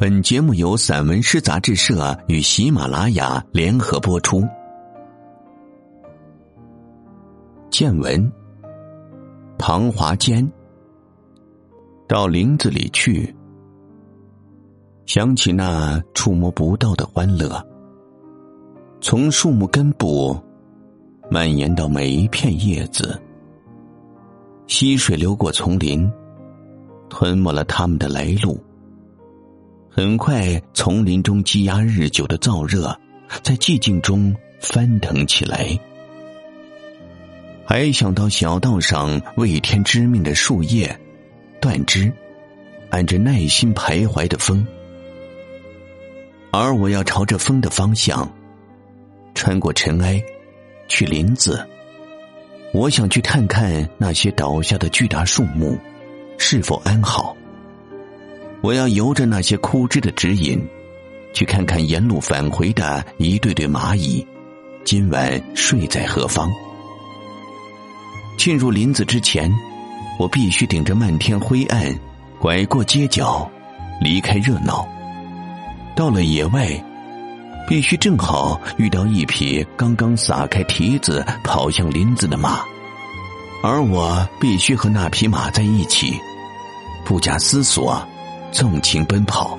本节目由散文诗杂志社与喜马拉雅联合播出。见闻：唐华坚到林子里去，想起那触摸不到的欢乐，从树木根部蔓延到每一片叶子。溪水流过丛林，吞没了他们的来路。很快，丛林中积压日久的燥热，在寂静中翻腾起来。还想到小道上未添知命的树叶、断枝，按着耐心徘徊的风，而我要朝着风的方向，穿过尘埃，去林子。我想去看看那些倒下的巨大树木，是否安好。我要由着那些枯枝的指引，去看看沿路返回的一对对蚂蚁，今晚睡在何方？进入林子之前，我必须顶着漫天灰暗，拐过街角，离开热闹。到了野外，必须正好遇到一匹刚刚撒开蹄子跑向林子的马，而我必须和那匹马在一起，不假思索。纵情奔跑，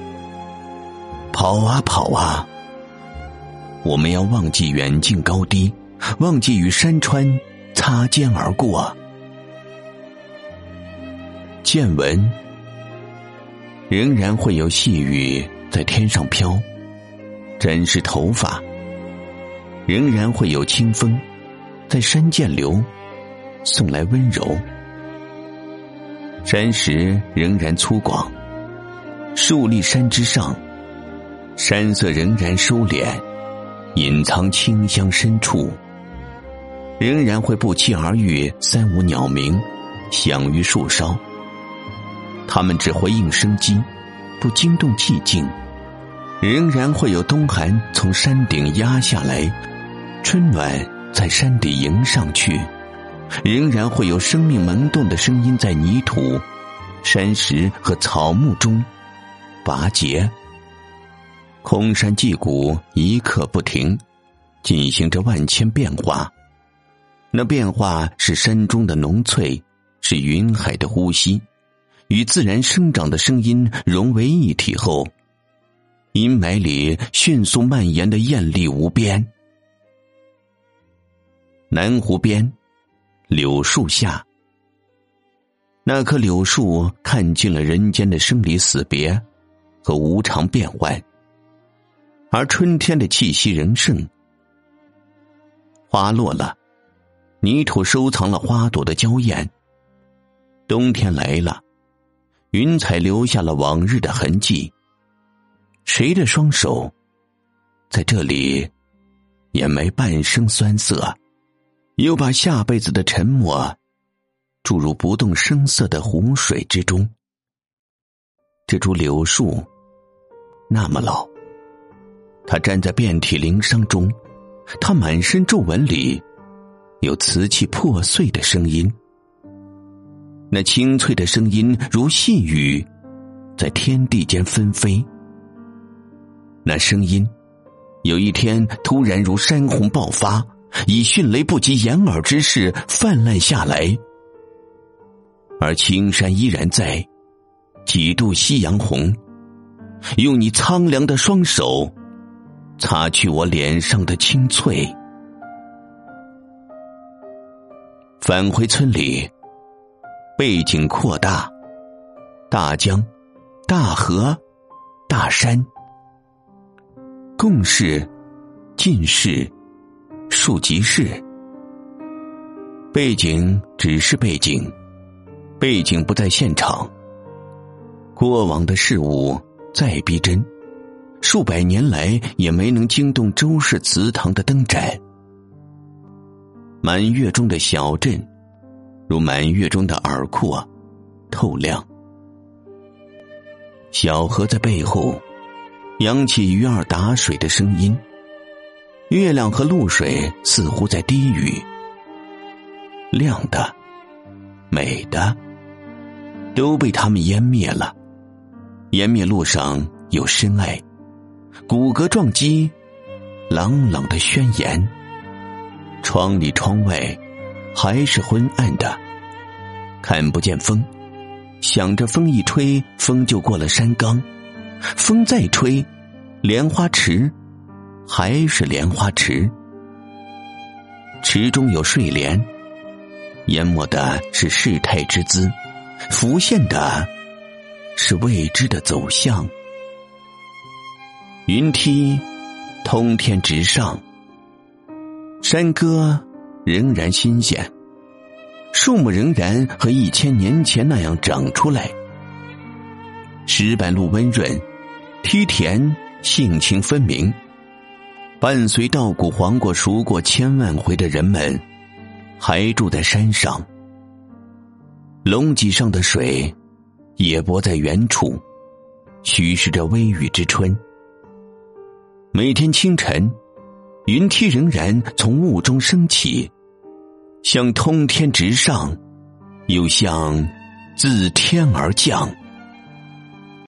跑啊跑啊！我们要忘记远近高低，忘记与山川擦肩而过。见闻，仍然会有细雨在天上飘，沾湿头发；仍然会有清风在山涧流，送来温柔。山石仍然粗犷。树立山之上，山色仍然收敛，隐藏清香深处。仍然会不期而遇三五鸟鸣，响于树梢。它们只回应生机，不惊动寂静。仍然会有冬寒从山顶压下来，春暖在山底迎上去。仍然会有生命萌动的声音在泥土、山石和草木中。拔节，空山寂谷，一刻不停，进行着万千变化。那变化是山中的浓翠，是云海的呼吸，与自然生长的声音融为一体后，阴霾里迅速蔓延的艳丽无边。南湖边，柳树下，那棵柳树看尽了人间的生离死别。和无常变幻，而春天的气息仍盛。花落了，泥土收藏了花朵的娇艳。冬天来了，云彩留下了往日的痕迹。谁的双手，在这里掩埋半生酸涩，又把下辈子的沉默注入不动声色的湖水之中？这株柳树那么老，它站在遍体鳞伤中，它满身皱纹里有瓷器破碎的声音，那清脆的声音如细雨在天地间纷飞。那声音有一天突然如山洪爆发，以迅雷不及掩耳之势泛滥下来，而青山依然在。几度夕阳红，用你苍凉的双手擦去我脸上的青翠。返回村里，背景扩大，大江、大河、大山，共事、近视、数即事。背景只是背景，背景不在现场。过往的事物再逼真，数百年来也没能惊动周氏祠堂的灯盏。满月中的小镇，如满月中的耳廓，透亮。小河在背后，扬起鱼儿打水的声音。月亮和露水似乎在低语。亮的，美的，都被他们湮灭了。湮灭路上有深爱，骨骼撞击，朗朗的宣言。窗里窗外还是昏暗的，看不见风，想着风一吹，风就过了山岗；风再吹，莲花池还是莲花池，池中有睡莲，淹没的是世态之姿，浮现的是未知的走向。云梯通天直上。山歌仍然新鲜，树木仍然和一千年前那样长出来。石板路温润，梯田性情分明。伴随稻谷黄过、熟过千万回的人们，还住在山上。龙脊上的水，也泊在原处，虚示着微雨之春。每天清晨。云梯仍然从雾中升起，像通天直上，又像自天而降。